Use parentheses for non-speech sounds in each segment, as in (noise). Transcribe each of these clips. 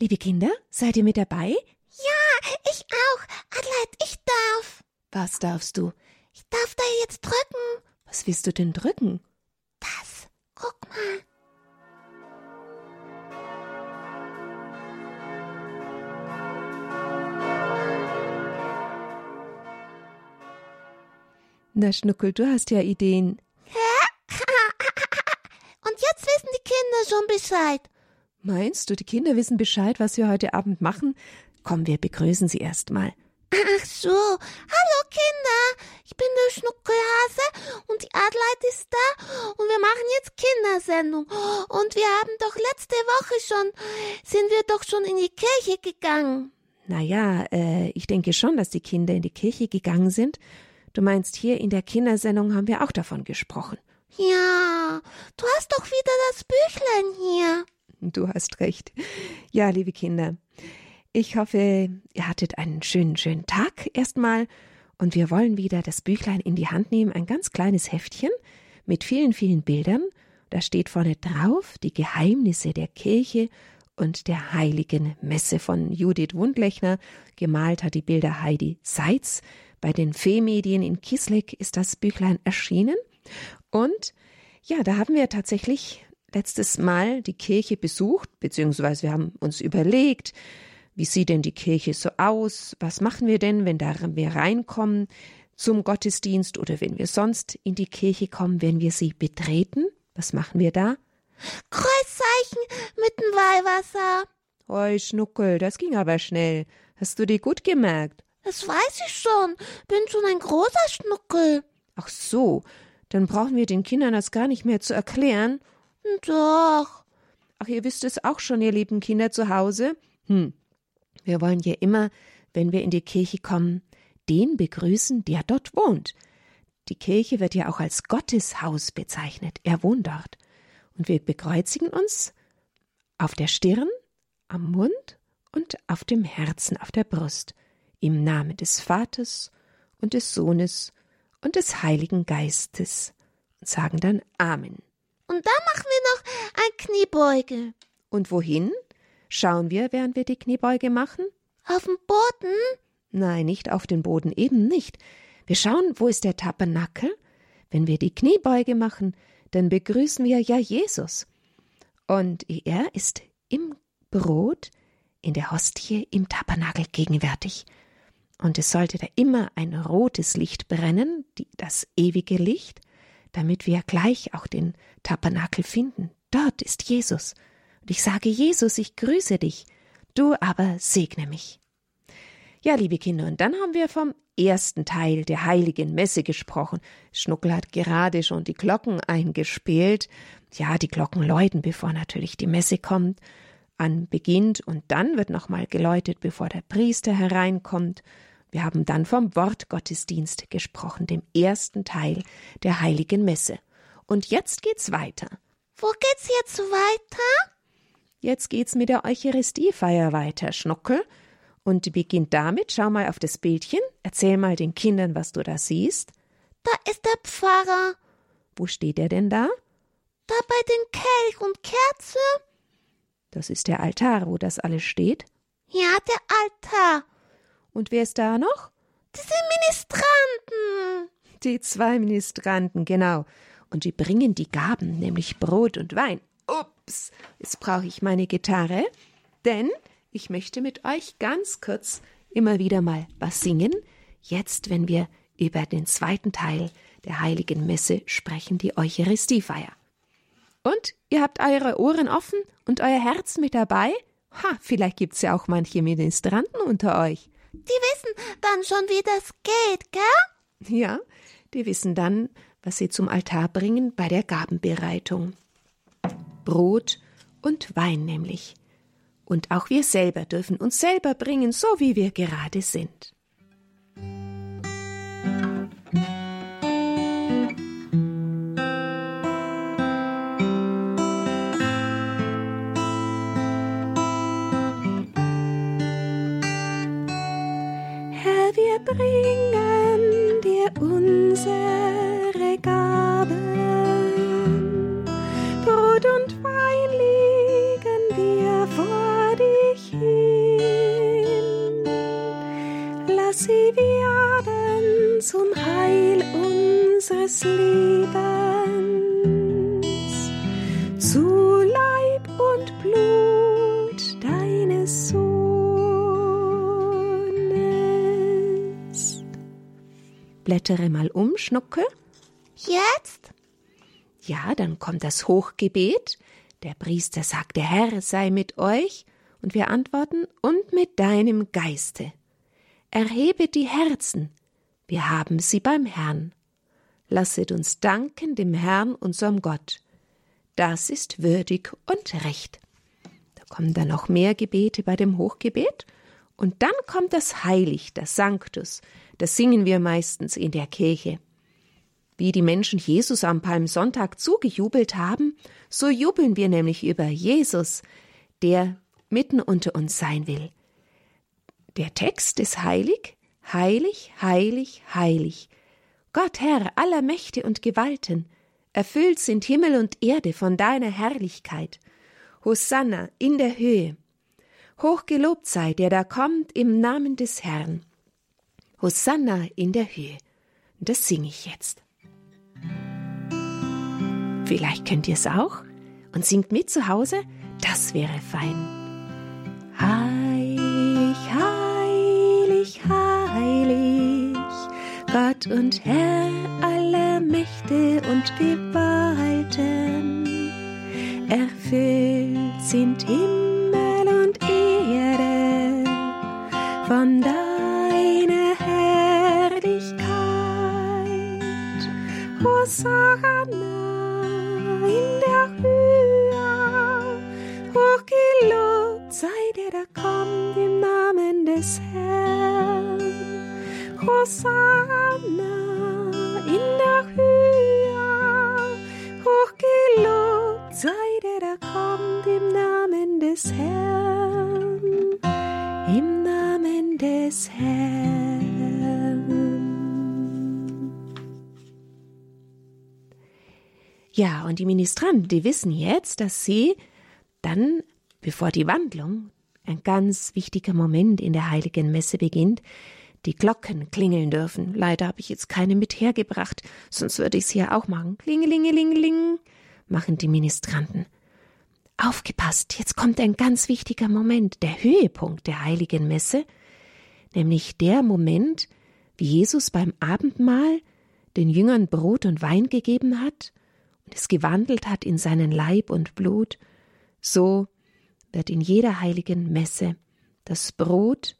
Liebe Kinder, seid ihr mit dabei? Ja, ich auch. Adelheid, ich darf. Was darfst du? Ich darf da jetzt drücken. Was willst du denn drücken? Das. Guck mal. Na, Schnuckel, du hast ja Ideen. (laughs) Und jetzt wissen die Kinder schon Bescheid. Meinst du, die Kinder wissen Bescheid, was wir heute Abend machen? Komm, wir begrüßen sie erst mal. Ach so. Hallo Kinder. Ich bin der Schnuckelhase und die Adelheid ist da und wir machen jetzt Kindersendung. Und wir haben doch letzte Woche schon, sind wir doch schon in die Kirche gegangen. Na ja, äh, ich denke schon, dass die Kinder in die Kirche gegangen sind. Du meinst, hier in der Kindersendung haben wir auch davon gesprochen. Ja, du hast doch wieder das Büchlein hier. Du hast recht. Ja, liebe Kinder, ich hoffe, ihr hattet einen schönen, schönen Tag erstmal und wir wollen wieder das Büchlein in die Hand nehmen, ein ganz kleines Heftchen mit vielen, vielen Bildern. Da steht vorne drauf die Geheimnisse der Kirche und der heiligen Messe von Judith Wundlechner. Gemalt hat die Bilder Heidi Seitz. Bei den Fee-Medien in Kisleck ist das Büchlein erschienen. Und ja, da haben wir tatsächlich letztes Mal die Kirche besucht, beziehungsweise wir haben uns überlegt, wie sieht denn die Kirche so aus? Was machen wir denn, wenn da wir reinkommen zum Gottesdienst oder wenn wir sonst in die Kirche kommen, wenn wir sie betreten? Was machen wir da? Kreuzzeichen mit dem Weihwasser. Oi, Schnuckel, das ging aber schnell. Hast du dir gut gemerkt? Das weiß ich schon. Bin schon ein großer Schnuckel. Ach so, dann brauchen wir den Kindern das gar nicht mehr zu erklären. Doch. Ach, ihr wisst es auch schon, ihr lieben Kinder zu Hause? Hm. Wir wollen ja immer, wenn wir in die Kirche kommen, den begrüßen, der dort wohnt. Die Kirche wird ja auch als Gotteshaus bezeichnet. Er wohnt dort. Und wir bekreuzigen uns auf der Stirn, am Mund und auf dem Herzen, auf der Brust, im Namen des Vaters und des Sohnes und des Heiligen Geistes und sagen dann Amen. Und dann machen wir noch ein Kniebeuge. Und wohin? Schauen wir, während wir die Kniebeuge machen? Auf den Boden? Nein, nicht auf den Boden, eben nicht. Wir schauen, wo ist der Tabernakel? Wenn wir die Kniebeuge machen, dann begrüßen wir ja Jesus. Und er ist im Brot, in der Hostie, im Tabernakel gegenwärtig. Und es sollte da immer ein rotes Licht brennen, die, das ewige Licht, damit wir gleich auch den Tabernakel finden. Dort ist Jesus. Und ich sage, Jesus, ich grüße dich, du aber segne mich. Ja, liebe Kinder, und dann haben wir vom ersten Teil der heiligen Messe gesprochen. Schnuckel hat gerade schon die Glocken eingespielt. Ja, die Glocken läuten, bevor natürlich die Messe kommt, an und dann wird nochmal geläutet, bevor der Priester hereinkommt. Wir haben dann vom Wortgottesdienst gesprochen, dem ersten Teil der heiligen Messe. Und jetzt geht's weiter. Wo geht's jetzt weiter? Jetzt geht's mit der Eucharistiefeier weiter, Schnuckel. Und die beginnt damit, schau mal auf das Bildchen, erzähl mal den Kindern, was du da siehst. Da ist der Pfarrer. Wo steht er denn da? Da bei den Kelch und Kerze. Das ist der Altar, wo das alles steht. Ja, der Altar. Und wer ist da noch? Diese Ministranten. Die zwei Ministranten, genau. Und die bringen die Gaben, nämlich Brot und Wein. Ups, jetzt brauche ich meine Gitarre, denn ich möchte mit euch ganz kurz immer wieder mal was singen. Jetzt, wenn wir über den zweiten Teil der heiligen Messe sprechen, die Eucharistiefeier. Und ihr habt eure Ohren offen und euer Herz mit dabei? Ha, vielleicht gibt's ja auch manche Ministranten unter euch. Die wissen dann schon, wie das geht, gell? Ja, die wissen dann, was sie zum Altar bringen bei der Gabenbereitung. Brot und Wein nämlich. Und auch wir selber dürfen uns selber bringen, so wie wir gerade sind. Bringen dir unsere Gaben. Brot und Wein legen wir vor dich hin. Lass sie werden zum Heil unseres Lebens, Blättere mal um, Schnucke. Jetzt? Ja, dann kommt das Hochgebet. Der Priester sagt, der Herr sei mit euch, und wir antworten, und mit deinem Geiste. Erhebe die Herzen, wir haben sie beim Herrn. Lasset uns danken dem Herrn, unserem Gott. Das ist würdig und recht. Da kommen dann noch mehr Gebete bei dem Hochgebet, und dann kommt das Heilig, das Sanctus, das singen wir meistens in der Kirche. Wie die Menschen Jesus am Palmsonntag zugejubelt haben, so jubeln wir nämlich über Jesus, der mitten unter uns sein will. Der Text ist heilig, heilig, heilig, heilig. Gott Herr aller Mächte und Gewalten, erfüllt sind Himmel und Erde von deiner Herrlichkeit. Hosanna in der Höhe. Hochgelobt sei, der da kommt im Namen des Herrn. Hosanna in der Höhe. Das singe ich jetzt. Vielleicht könnt ihr es auch und singt mit zu Hause, das wäre fein. Heilig, heilig, heilig, Gott und Herr aller Mächte und Gewalten. Erfüllt sind Himmel und Erde von deiner und die Ministranten, die wissen jetzt, dass sie dann, bevor die Wandlung, ein ganz wichtiger Moment in der heiligen Messe beginnt, die Glocken klingeln dürfen. Leider habe ich jetzt keine mit hergebracht, sonst würde ich es hier auch machen. Klingelingelingeling, machen die Ministranten. Aufgepasst, jetzt kommt ein ganz wichtiger Moment, der Höhepunkt der heiligen Messe, nämlich der Moment, wie Jesus beim Abendmahl den Jüngern Brot und Wein gegeben hat und es gewandelt hat in seinen Leib und Blut, so wird in jeder heiligen Messe das Brot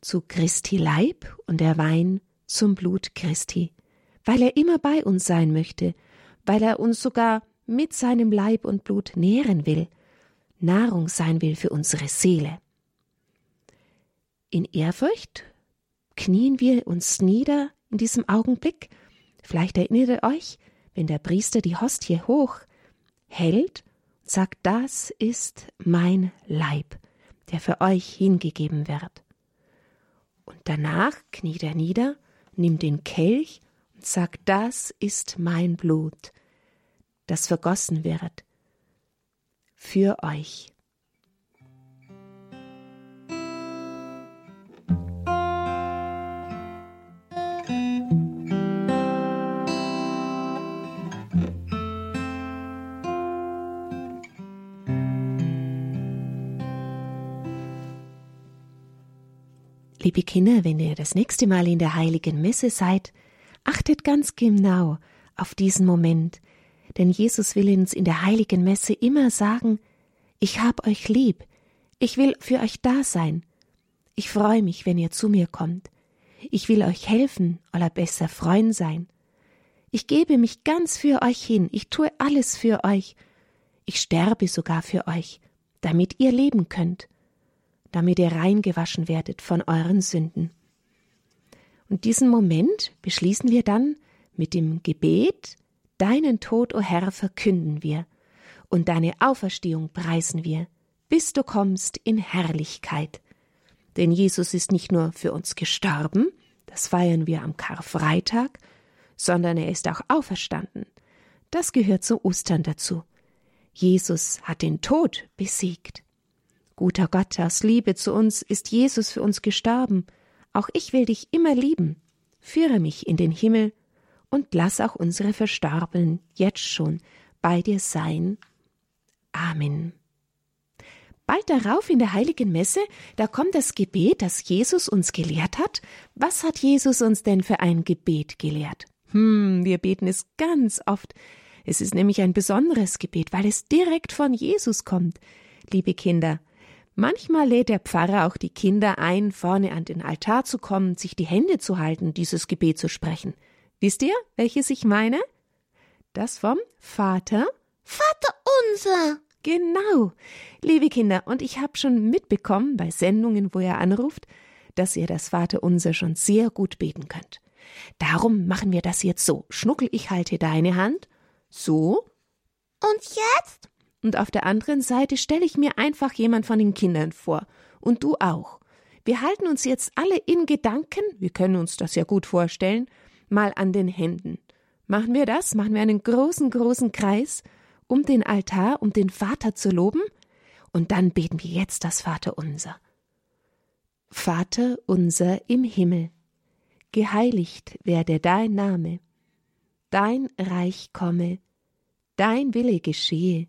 zu Christi Leib und der Wein zum Blut Christi, weil er immer bei uns sein möchte, weil er uns sogar mit seinem Leib und Blut nähren will, Nahrung sein will für unsere Seele. In Ehrfurcht knien wir uns nieder in diesem Augenblick. Vielleicht erinnert ihr euch, wenn der Priester die Hostie hoch hält und sagt, das ist mein Leib, der für euch hingegeben wird. Und danach kniet er nieder, nimmt den Kelch und sagt, das ist mein Blut, das vergossen wird für euch. Liebe Kinder, wenn ihr das nächste Mal in der heiligen Messe seid, achtet ganz genau auf diesen Moment, denn Jesus will uns in der heiligen Messe immer sagen, ich hab euch lieb, ich will für euch da sein, ich freue mich, wenn ihr zu mir kommt, ich will euch helfen oder besser Freund sein, ich gebe mich ganz für euch hin, ich tue alles für euch, ich sterbe sogar für euch, damit ihr leben könnt, damit ihr reingewaschen werdet von euren Sünden. Und diesen Moment beschließen wir dann mit dem Gebet, Deinen Tod, o Herr, verkünden wir, und deine Auferstehung preisen wir, bis du kommst in Herrlichkeit. Denn Jesus ist nicht nur für uns gestorben, das feiern wir am Karfreitag, sondern er ist auch auferstanden. Das gehört zu Ostern dazu. Jesus hat den Tod besiegt. Guter Gott, aus Liebe zu uns ist Jesus für uns gestorben. Auch ich will dich immer lieben. Führe mich in den Himmel und lass auch unsere Verstorbenen jetzt schon bei dir sein. Amen. Bald darauf in der heiligen Messe, da kommt das Gebet, das Jesus uns gelehrt hat. Was hat Jesus uns denn für ein Gebet gelehrt? Hm, wir beten es ganz oft. Es ist nämlich ein besonderes Gebet, weil es direkt von Jesus kommt. Liebe Kinder, manchmal lädt der Pfarrer auch die Kinder ein, vorne an den Altar zu kommen, sich die Hände zu halten, dieses Gebet zu sprechen. Wisst ihr, welches ich meine? Das vom Vater? Vater unser! Genau. Liebe Kinder, und ich habe schon mitbekommen bei Sendungen, wo ihr anruft, dass ihr das Vater unser schon sehr gut beten könnt. Darum machen wir das jetzt so. Schnuckel, ich halte deine Hand. So. Und jetzt? Und auf der anderen Seite stelle ich mir einfach jemand von den Kindern vor. Und du auch. Wir halten uns jetzt alle in Gedanken, wir können uns das ja gut vorstellen, mal an den Händen. Machen wir das? Machen wir einen großen, großen Kreis um den Altar, um den Vater zu loben, und dann beten wir jetzt das Vaterunser. Vater unser im Himmel, geheiligt werde dein Name, dein Reich komme, dein Wille geschehe,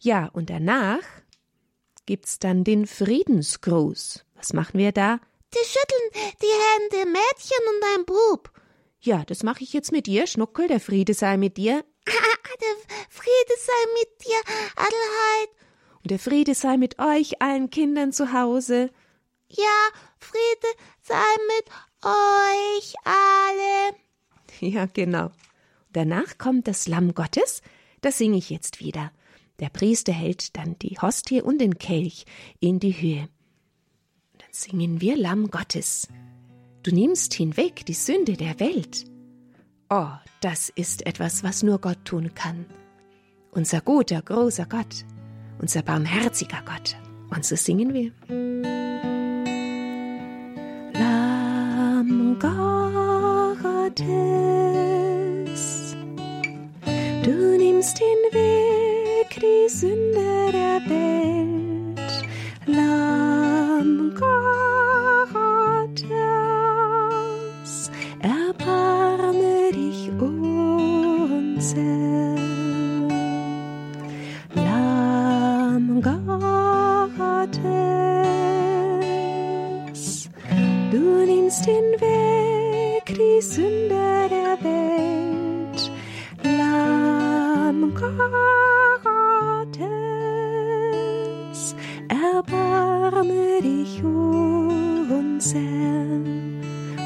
Ja, und danach gibt's dann den Friedensgruß. Was machen wir da? Die schütteln die Hände, Mädchen und ein Bub. Ja, das mache ich jetzt mit dir, Schnuckel, der Friede sei mit dir. Der Friede sei mit dir, Adelheid. Und der Friede sei mit euch, allen Kindern zu Hause. Ja, Friede sei mit euch alle. (laughs) Ja, genau. Danach kommt das Lamm Gottes, das singe ich jetzt wieder. Der Priester hält dann die Hostie und den Kelch in die Höhe. Dann singen wir Lamm Gottes. Du nimmst hinweg die Sünde der Welt. Oh, das ist etwas, was nur Gott tun kann. Unser guter, großer Gott, unser barmherziger Gott. Und so singen wir.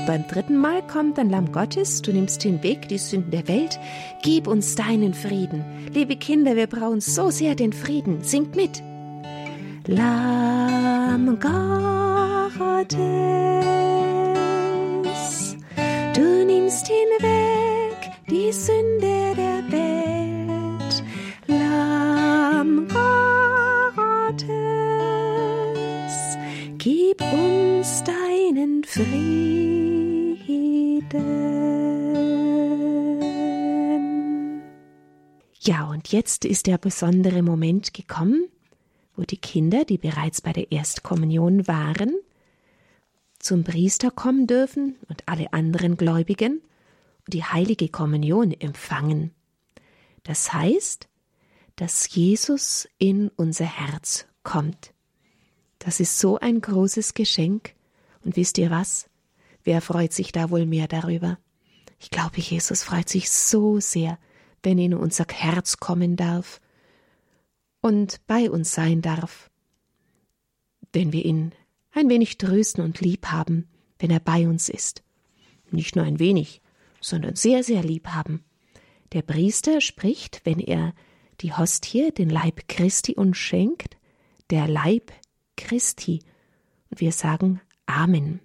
Beim dritten Mal kommt dann Lamm Gottes, du nimmst den Weg, die Sünden der Welt, gib uns deinen Frieden. Liebe Kinder, wir brauchen so sehr den Frieden. Singt mit. Lamm Gottes, du nimmst den Weg, die Sünde der Welt. Frieden. Ja, und jetzt ist der besondere Moment gekommen, wo die Kinder, die bereits bei der Erstkommunion waren, zum Priester kommen dürfen und alle anderen Gläubigen und die heilige Kommunion empfangen. Das heißt, dass Jesus in unser Herz kommt. Das ist so ein großes Geschenk. Und wisst ihr was? Wer freut sich da wohl mehr darüber? Ich glaube, Jesus freut sich so sehr, wenn er in unser Herz kommen darf und bei uns sein darf, wenn wir ihn ein wenig trösten und lieb haben, wenn er bei uns ist. Nicht nur ein wenig, sondern sehr, sehr lieb haben. Der Priester spricht, wenn er die Hostie, den Leib Christi uns schenkt, der Leib Christi. Und wir sagen Amen.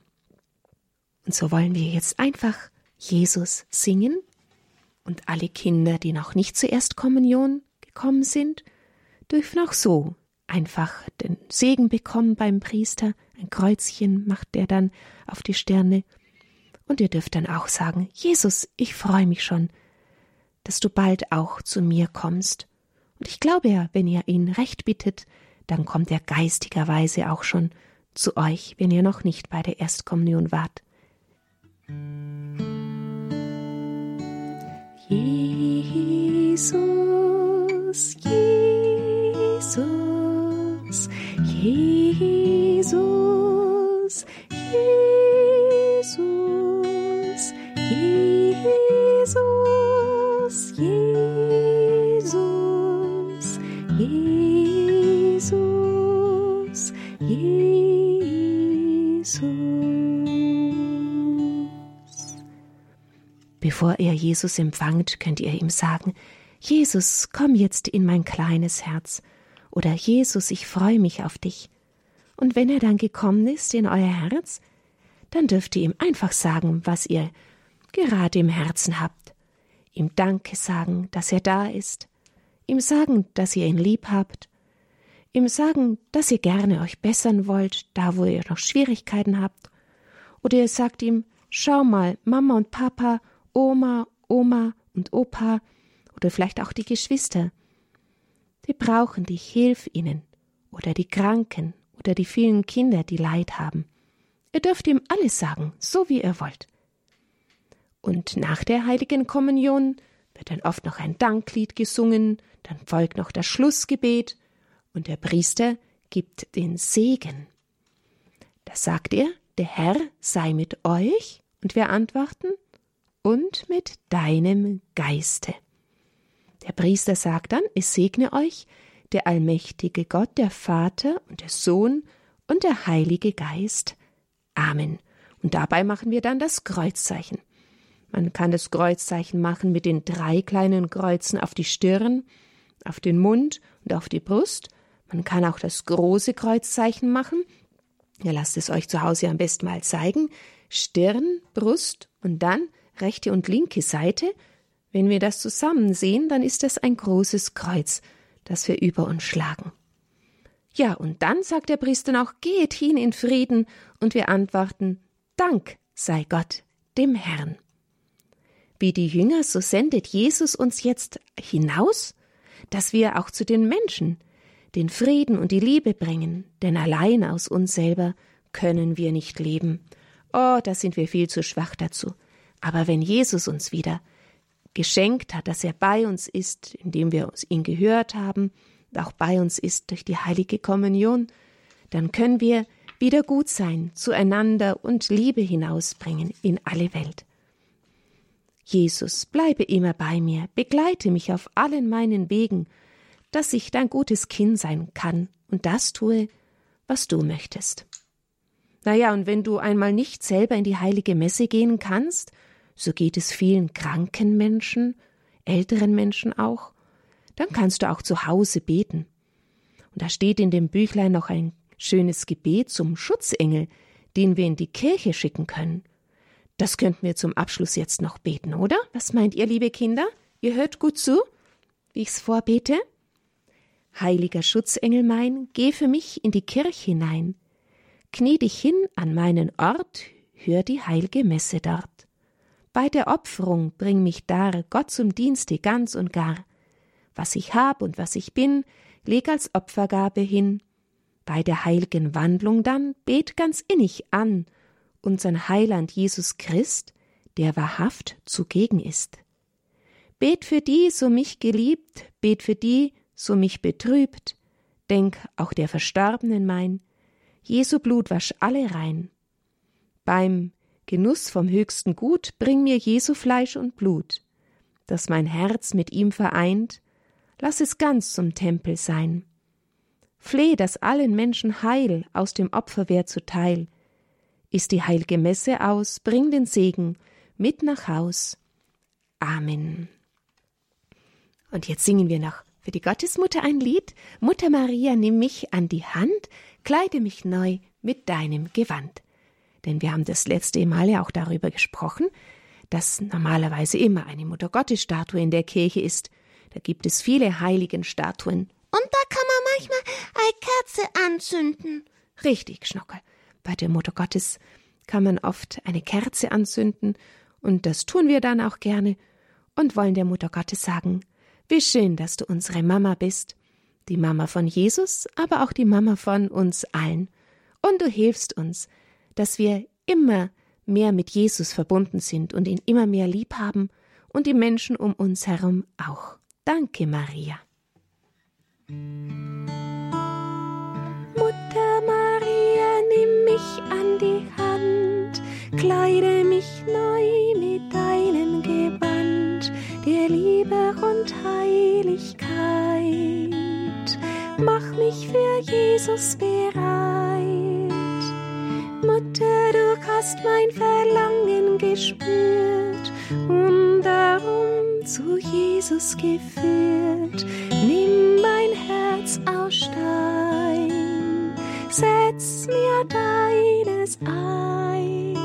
Und so wollen wir jetzt einfach Jesus singen und alle Kinder, die noch nicht zur Erstkommunion gekommen sind, dürfen auch so einfach den Segen bekommen beim Priester. Ein Kreuzchen macht er dann auf die Stirne. Und ihr dürft dann auch sagen, Jesus, ich freue mich schon, dass du bald auch zu mir kommst. Und ich glaube ja, wenn ihr ihn recht bittet, dann kommt er geistigerweise auch schon zu euch, wenn ihr noch nicht bei der Erstkommunion wart. Jesus, Jesus, Jesus, Bevor ihr Jesus empfangt, könnt ihr ihm sagen, Jesus, komm jetzt in mein kleines Herz, oder Jesus, ich freue mich auf dich. Und wenn er dann gekommen ist in euer Herz, dann dürft ihr ihm einfach sagen, was ihr gerade im Herzen habt. Ihm Danke sagen, dass er da ist. Ihm sagen, dass ihr ihn lieb habt. Ihm sagen, dass ihr gerne euch bessern wollt, da wo ihr noch Schwierigkeiten habt. Oder ihr sagt ihm, schau mal, Mama und Papa, Oma, Oma und Opa oder vielleicht auch die Geschwister. Die brauchen dich, hilf ihnen. Oder die Kranken oder die vielen Kinder, die Leid haben. Ihr dürft ihm alles sagen, so wie ihr wollt. Und nach der heiligen Kommunion wird dann oft noch ein Danklied gesungen, dann folgt noch das Schlussgebet und der Priester gibt den Segen. Da sagt er, der Herr sei mit euch, und wir antworten, und mit deinem Geiste. Der Priester sagt dann, es segne euch der allmächtige Gott, der Vater und der Sohn und der Heilige Geist. Amen. Und dabei machen wir dann das Kreuzzeichen. Man kann das Kreuzzeichen machen mit den drei kleinen Kreuzen auf die Stirn, auf den Mund und auf die Brust. Man kann auch das große Kreuzzeichen machen. Ja, lasst es euch zu Hause am besten mal zeigen. Stirn, Brust und dann rechte und linke Seite. Wenn wir das zusammen sehen, dann ist das ein großes Kreuz, das wir über uns schlagen. Ja, und dann sagt der Priester noch, geht hin in Frieden, und wir antworten, Dank sei Gott, dem Herrn. Wie die Jünger, so sendet Jesus uns jetzt hinaus, dass wir auch zu den Menschen den Frieden und die Liebe bringen, denn allein aus uns selber können wir nicht leben. Oh, da sind wir viel zu schwach dazu. Aber wenn Jesus uns wieder geschenkt hat, dass er bei uns ist, indem wir ihn gehört haben, auch bei uns ist durch die heilige Kommunion, dann können wir wieder gut sein, zueinander und Liebe hinausbringen in alle Welt. Jesus, bleibe immer bei mir, begleite mich auf allen meinen Wegen, dass ich dein gutes Kind sein kann und das tue, was du möchtest. Naja, und wenn du einmal nicht selber in die heilige Messe gehen kannst, so geht es vielen kranken Menschen, älteren Menschen auch, dann kannst du auch zu Hause beten. Und da steht in dem Büchlein noch ein schönes Gebet zum Schutzengel, den wir in die Kirche schicken können. Das könnten wir zum Abschluss jetzt noch beten, oder? Was meint ihr, liebe Kinder? Ihr hört gut zu, wie ich's vorbete? Heiliger Schutzengel mein, geh für mich in die Kirche hinein. Knie dich hin an meinen Ort, hör die heilige Messe dort. Bei der Opferung bring mich dar, Gott zum Dienste ganz und gar. Was ich hab und was ich bin, leg als Opfergabe hin. Bei der heiligen Wandlung dann bet ganz innig an unsern Heiland Jesus Christ, der wahrhaft zugegen ist. Bet für die, so mich geliebt, bet für die, so mich betrübt, denk auch der Verstorbenen mein, Jesu Blut wasch alle rein. Beim Genuss vom höchsten Gut bring mir Jesu Fleisch und Blut, das mein Herz mit ihm vereint, lass es ganz zum Tempel sein. Fleh, dass allen Menschen Heil aus dem Opferwehr zuteil. Ist die heilige Messe aus, bring den Segen mit nach Haus. Amen. Und jetzt singen wir noch für die Gottesmutter ein Lied. Mutter Maria, nimm mich an die Hand, kleide mich neu mit deinem Gewand. Denn wir haben das letzte Mal ja auch darüber gesprochen, dass normalerweise immer eine Muttergottesstatue in der Kirche ist. Da gibt es viele heiligen Statuen. Und da kann man manchmal eine Kerze anzünden. Richtig, Schnockel. Bei der Mutter Gottes kann man oft eine Kerze anzünden, und das tun wir dann auch gerne und wollen der Mutter Gottes sagen, wie schön, dass du unsere Mama bist, die Mama von Jesus, aber auch die Mama von uns allen. Und du hilfst uns, dass wir immer mehr mit Jesus verbunden sind und ihn immer mehr lieb haben und die Menschen um uns herum auch. Danke, Maria. Mutter Maria, nimm mich an die Hand, kleide mich neu mit deinem Gewand der Liebe und Heiligkeit. Mach mich für Jesus bereit. Mutter, du hast mein Verlangen gespürt und darum zu Jesus geführt. Nimm mein Herz aus Stein, setz mir deines ein.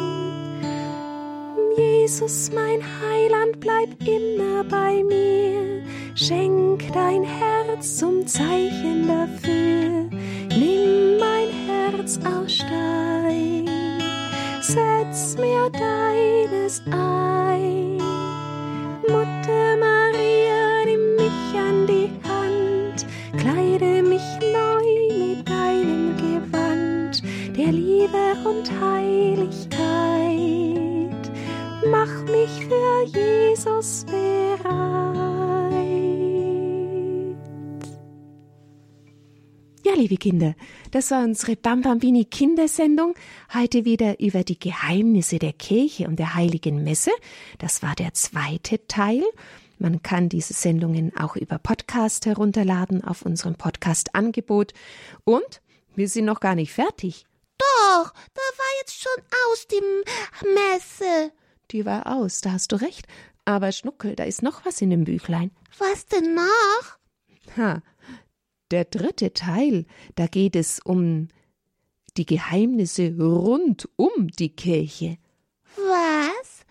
Jesus, mein Heiland, bleib immer bei mir. Schenk dein Herz zum Zeichen dafür. Nimm mein Herz aus Stein, setz mir deines ein. Mutter Maria, nimm mich an die Hand, kleide mich neu mit deinem Gewand der Liebe und Heiligkeit. Liebe Kinder, das war unsere Bambambini Kindersendung. Heute wieder über die Geheimnisse der Kirche und der Heiligen Messe. Das war der zweite Teil. Man kann diese Sendungen auch über Podcast herunterladen auf unserem Podcast-Angebot. Und wir sind noch gar nicht fertig. Doch, da war jetzt schon aus die Messe. Die war aus, da hast du recht. Aber Schnuckel, da ist noch was in dem Büchlein. Was denn noch? Ha, der dritte Teil, da geht es um die Geheimnisse rund um die Kirche. Was?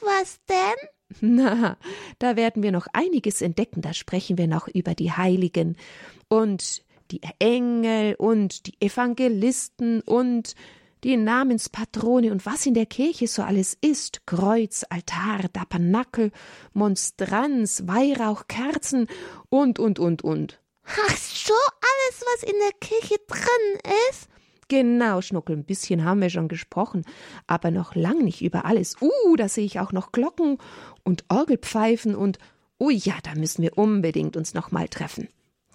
Was denn? Na, da werden wir noch einiges entdecken. Da sprechen wir noch über die Heiligen und die Engel und die Evangelisten und die Namenspatrone und was in der Kirche so alles ist. Kreuz, Altar, Tabernakel, Monstranz, Weihrauch, Kerzen und, und, und, und. Ach so, alles, was in der Kirche drin ist? Genau, Schnuckel, ein bisschen haben wir schon gesprochen, aber noch lang nicht über alles. Uh, da sehe ich auch noch Glocken und Orgelpfeifen und oh ja, da müssen wir unbedingt uns noch mal treffen.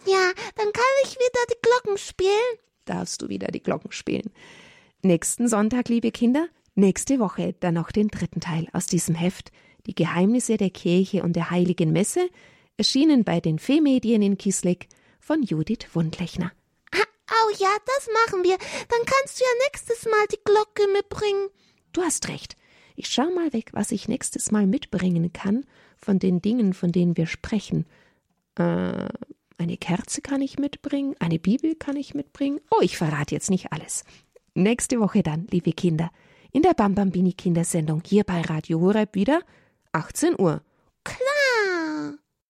Ja, dann kann ich wieder die Glocken spielen. Darfst du wieder die Glocken spielen. Nächsten Sonntag, liebe Kinder, nächste Woche dann noch den dritten Teil aus diesem Heft, die Geheimnisse der Kirche und der Heiligen Messe, erschienen bei den Fee-Medien in Kisleck von Judith Wundlechner. Oh ja, das machen wir. Dann kannst du ja nächstes Mal die Glocke mitbringen. Du hast recht. Ich schau mal weg, was ich nächstes Mal mitbringen kann von den Dingen, von denen wir sprechen. Äh, eine Kerze kann ich mitbringen, eine Bibel kann ich mitbringen. Oh, ich verrate jetzt nicht alles. Nächste Woche dann, liebe Kinder, in der Bambambini Kindersendung hier bei Radio Horeb wieder 18 Uhr. Klar.